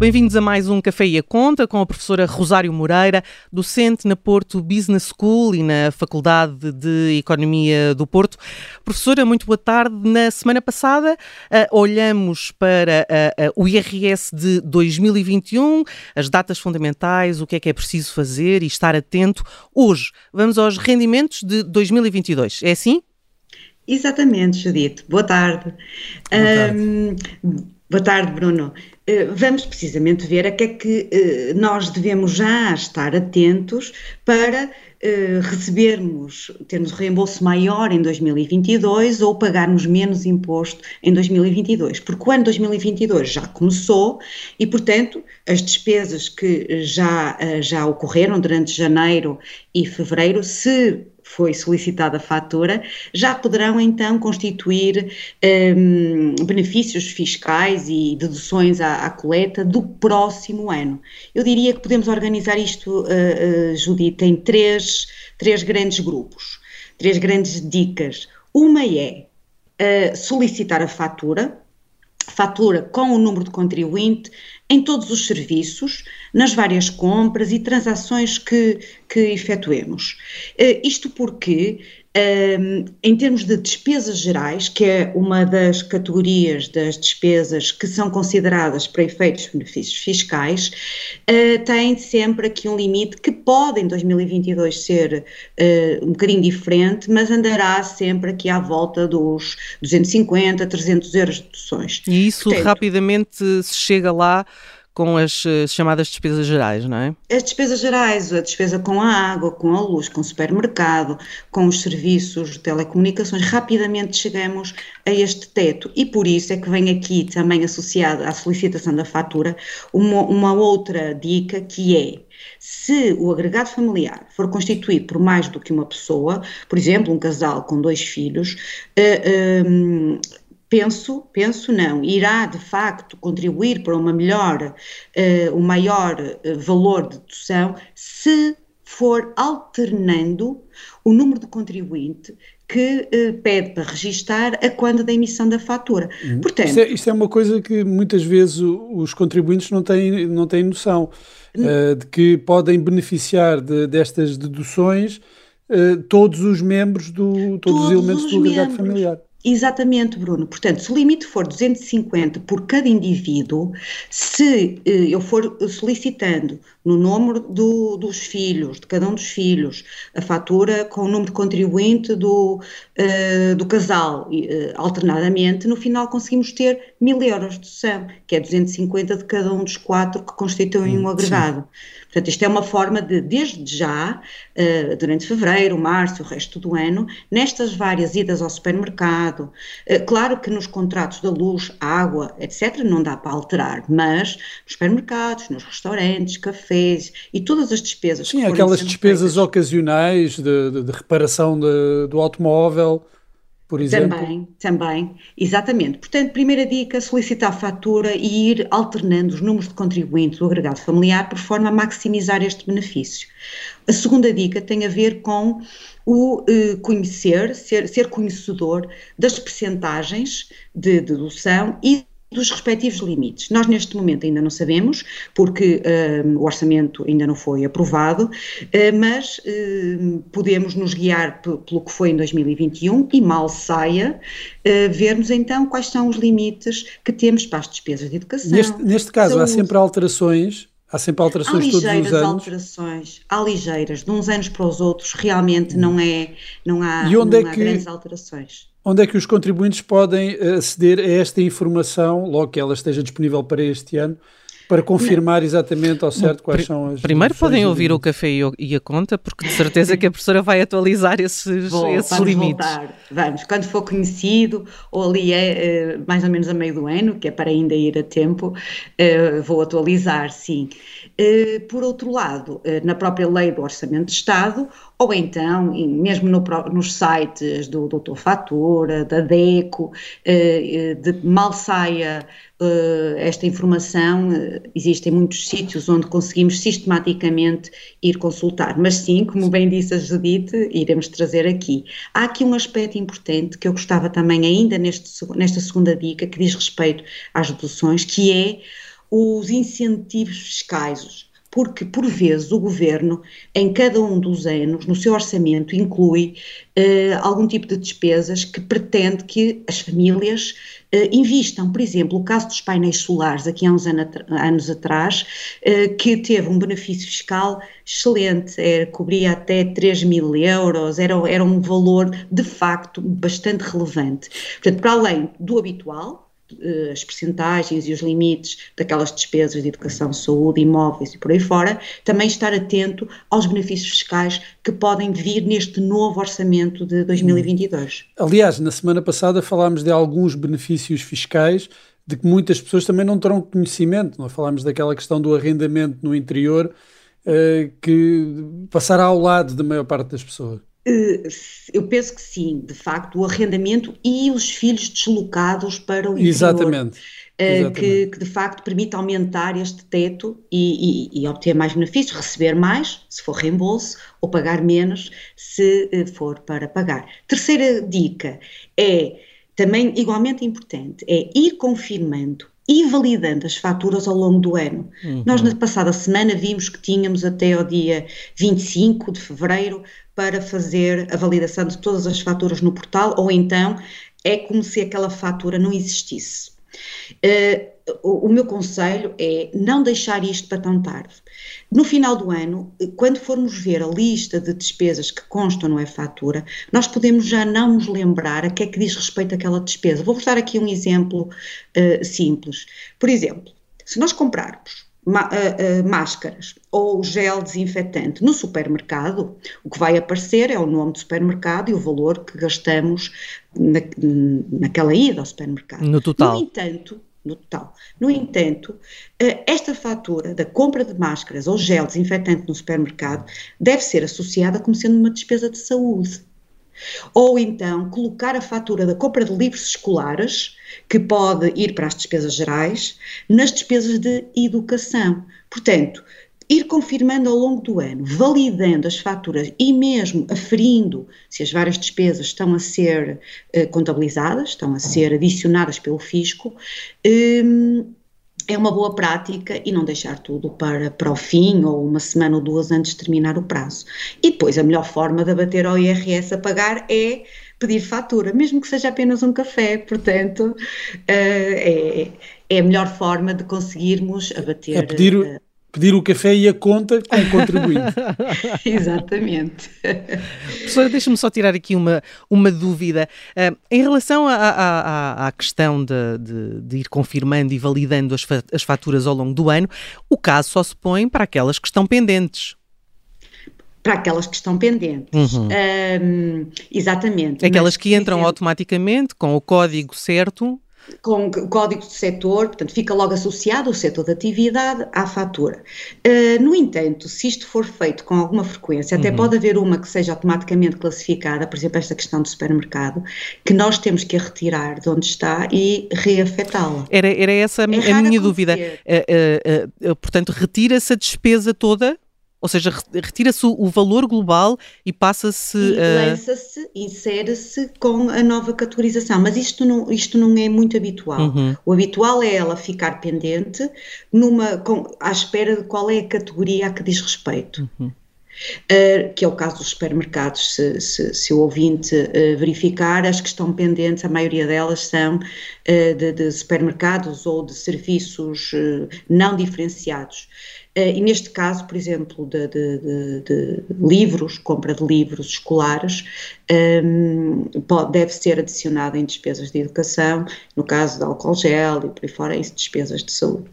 Bem-vindos a mais um Café e a Conta com a professora Rosário Moreira, docente na Porto Business School e na Faculdade de Economia do Porto. Professora, muito boa tarde. Na semana passada uh, olhamos para uh, uh, o IRS de 2021, as datas fundamentais, o que é que é preciso fazer e estar atento. Hoje vamos aos rendimentos de 2022. É assim? Exatamente, Judite. Boa tarde. Boa tarde. Um, boa tarde, Bruno. Eh, vamos precisamente ver a que é que eh, nós devemos já estar atentos para eh, recebermos, termos reembolso maior em 2022 ou pagarmos menos imposto em 2022, porque o ano 2022 já começou e, portanto, as despesas que já, já ocorreram durante janeiro e fevereiro, se foi solicitada a fatura, já poderão então constituir um, benefícios fiscais e deduções à, à, coleta do próximo ano. Eu diria que podemos organizar isto, uh, uh, Judita, em três, três grandes grupos, três grandes dicas. Uma é uh, solicitar a fatura, fatura com o número de contribuinte em todos os serviços, nas várias compras e transações que, que efetuemos. Uh, isto porque, uh, em termos de despesas gerais, que é uma das categorias das despesas que são consideradas para efeitos de benefícios fiscais, uh, tem sempre aqui um limite que pode em 2022 ser uh, um bocadinho diferente, mas andará sempre aqui à volta dos 250, 300 euros de deduções. E isso Portanto, rapidamente se chega lá com as uh, chamadas despesas gerais, não é? As despesas gerais, a despesa com a água, com a luz, com o supermercado, com os serviços de telecomunicações, rapidamente chegamos a este teto e por isso é que vem aqui também associada à solicitação da fatura uma, uma outra dica que é se o agregado familiar for constituído por mais do que uma pessoa, por exemplo, um casal com dois filhos, uh, um, penso, penso não, irá de facto contribuir para uma melhor, uh, um maior uh, valor de dedução se for alternando o número de contribuinte que uh, pede para registar a quando da emissão da fatura. Uhum. Portanto, isto é, isto, é, uma coisa que muitas vezes os contribuintes não têm, não têm noção uh, de que podem beneficiar de, destas deduções uh, todos os membros do todos, todos os elementos os do agregado familiar. Exatamente, Bruno. Portanto, se o limite for 250 por cada indivíduo, se eh, eu for solicitando no número do, dos filhos, de cada um dos filhos, a fatura com o número de contribuinte do, uh, do casal, uh, alternadamente, no final conseguimos ter mil euros de dedução, que é 250 de cada um dos quatro que constituem um agregado. Sim. Portanto, isto é uma forma de, desde já, uh, durante fevereiro, março, o resto do ano, nestas várias idas ao supermercado, uh, claro que nos contratos da luz, água, etc., não dá para alterar, mas nos supermercados, nos restaurantes, cafés e todas as despesas. Sim, aquelas despesas feitas, ocasionais de, de, de reparação de, do automóvel por exemplo? Também, também, exatamente. Portanto, primeira dica, solicitar a fatura e ir alternando os números de contribuintes do agregado familiar por forma a maximizar este benefício. A segunda dica tem a ver com o eh, conhecer, ser, ser conhecedor das percentagens de dedução e dos respectivos limites. Nós neste momento ainda não sabemos, porque uh, o orçamento ainda não foi aprovado, uh, mas uh, podemos nos guiar pelo que foi em 2021 e mal saia, vermos então quais são os limites que temos para as despesas de educação. Neste, neste caso saúde. há sempre alterações Há sempre alterações há todos os anos. ligeiras alterações, há ligeiras, de uns anos para os outros, realmente não é, não há, e onde não é há que, grandes alterações. Onde é que os contribuintes podem eh, aceder a esta informação, logo que ela esteja disponível para este ano, para confirmar exatamente ao certo quais são as. Primeiro podem ouvir o café e a conta, porque de certeza que a professora vai atualizar esses, Vou, esses vamos limites. Voltar. Vamos, quando for conhecido, ou ali é eh, mais ou menos a meio do ano, que é para ainda ir a tempo, eh, vou atualizar, sim. Por outro lado, na própria lei do Orçamento de Estado, ou então, mesmo no, nos sites do Doutor Fatura, da DECO, eh, eh, de mal saia eh, esta informação, existem muitos sítios onde conseguimos sistematicamente ir consultar. Mas sim, como bem disse a Judite, iremos trazer aqui. Há aqui um aspecto importante que eu gostava também ainda neste, nesta segunda dica, que diz respeito às deduções, que é os incentivos fiscais, porque, por vezes, o governo, em cada um dos anos, no seu orçamento, inclui uh, algum tipo de despesas que pretende que as famílias uh, invistam. Por exemplo, o caso dos painéis solares, aqui há uns anos atrás, uh, que teve um benefício fiscal excelente, era, cobria até 3 mil euros, era, era um valor de facto bastante relevante. Portanto, para além do habitual, eh, as percentagens e os limites daquelas despesas de educação, saúde, imóveis e por aí fora, também estar atento aos benefícios fiscais que podem vir neste novo orçamento de 2022. Aliás, na semana passada falámos de alguns benefícios fiscais de que muitas pessoas também não terão conhecimento. Nós falámos daquela questão do arrendamento no interior uh, que passará ao lado da maior parte das pessoas. Eh, eu penso que sim, de facto, o arrendamento e os filhos deslocados para o interior. Exatamente. Uh, que, que, de facto permite aumentar este teto e, e, e, obter mais benefícios, receber mais, se for reembolso, ou pagar menos, se uh, for para pagar. Terceira dica é também igualmente importante, é ir confirmando e validando as faturas ao longo do ano. Uhum. Nós, na passada semana, vimos que tínhamos até ao dia 25 de fevereiro para fazer a validação de todas as faturas no portal, ou então é como se aquela fatura não existisse. Uh, o, o, meu conselho é não deixar isto para tão tarde. No final do ano, quando formos ver a lista de despesas que constam no e-fatura, nós podemos já não nos lembrar a que é que diz respeito àquela despesa. Vou-vos dar aqui um exemplo uh, simples. Por exemplo, se nós comprarmos máscaras ou gel desinfetante no supermercado, o que vai aparecer é o nome do supermercado e o valor que gastamos na, naquela ida ao supermercado. No total. No entanto, no total. No entanto, uh, esta fatura da compra de máscaras ou gel desinfetante no supermercado deve ser associada como sendo uma despesa de saúde. Ou então colocar a fatura da compra de livros escolares, que pode ir para as despesas gerais, nas despesas de educação. Portanto, ir confirmando ao longo do ano, validando as faturas e mesmo aferindo se as várias despesas estão a ser eh, contabilizadas, estão a ser adicionadas pelo fisco, eh, é uma boa prática e não deixar tudo para, para o fim ou uma semana ou duas antes de terminar o prazo. E depois a melhor forma de abater ao IRS a pagar é pedir fatura, mesmo que seja apenas um café, portanto eh, é, é a melhor forma de conseguirmos abater. É pedir, uh, pedir o café e a conta com o contribuinte. Exatamente. Professora, deixa-me só tirar aqui uma, uma dúvida. Uh, em relação à questão de, de, de, ir confirmando e validando as, fa as faturas ao longo do ano, o caso só se põe para aquelas que estão pendentes para aquelas que estão pendentes. Uhum. Um, exatamente. Aquelas mas, que entram exemplo, automaticamente com o código certo com o código de setor, portanto, fica logo associado o setor de atividade à fatura. Uh, no entanto, se isto for feito com alguma frequência, até uhum. pode haver uma que seja automaticamente classificada, por exemplo, esta questão do supermercado, que nós temos que a retirar de onde está e reafetá-la. Era, era essa é a minha dúvida. Uh, uh, portanto, retira-se a despesa toda ou seja, retira-se o valor global e passa-se. E lança-se, insere-se com a nova categorização. Mas isto não, isto não é muito habitual. Uhum. O habitual é ela ficar pendente numa, com, à espera de qual é a categoria a que diz respeito. Uhum. Uh, que é o caso dos supermercados, se, se, se o ouvinte uh, verificar, as que estão pendentes, a maioria delas são uh, de, de, supermercados ou de serviços não diferenciados. Eh, e neste caso, por exemplo, de, de, de, de livros, compra de livros escolares, um, ehm, pode, deve ser adicionada em despesas de educação, no caso de álcool gel e por aí fora, em despesas de saúde.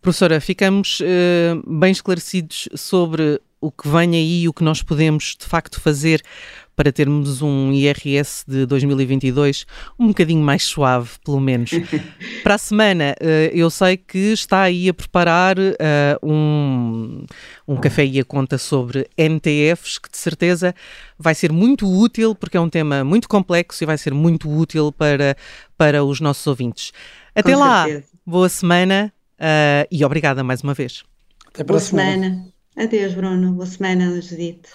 Professora, ficamos uh, bem esclarecidos sobre o que vem aí e o que nós podemos de facto fazer para termos um IRS de 2022 um bocadinho mais suave, pelo menos. para a semana, eh, eu sei que está aí a preparar uh, um, um café e a conta sobre NTFs, que de certeza vai ser muito útil, porque é um tema muito complexo e vai ser muito útil para, para os nossos ouvintes. Até Com lá, certeza. boa semana uh, e obrigada mais uma vez. Até para boa semana. semana. Adeus, Bruno. Boa semana, Judite.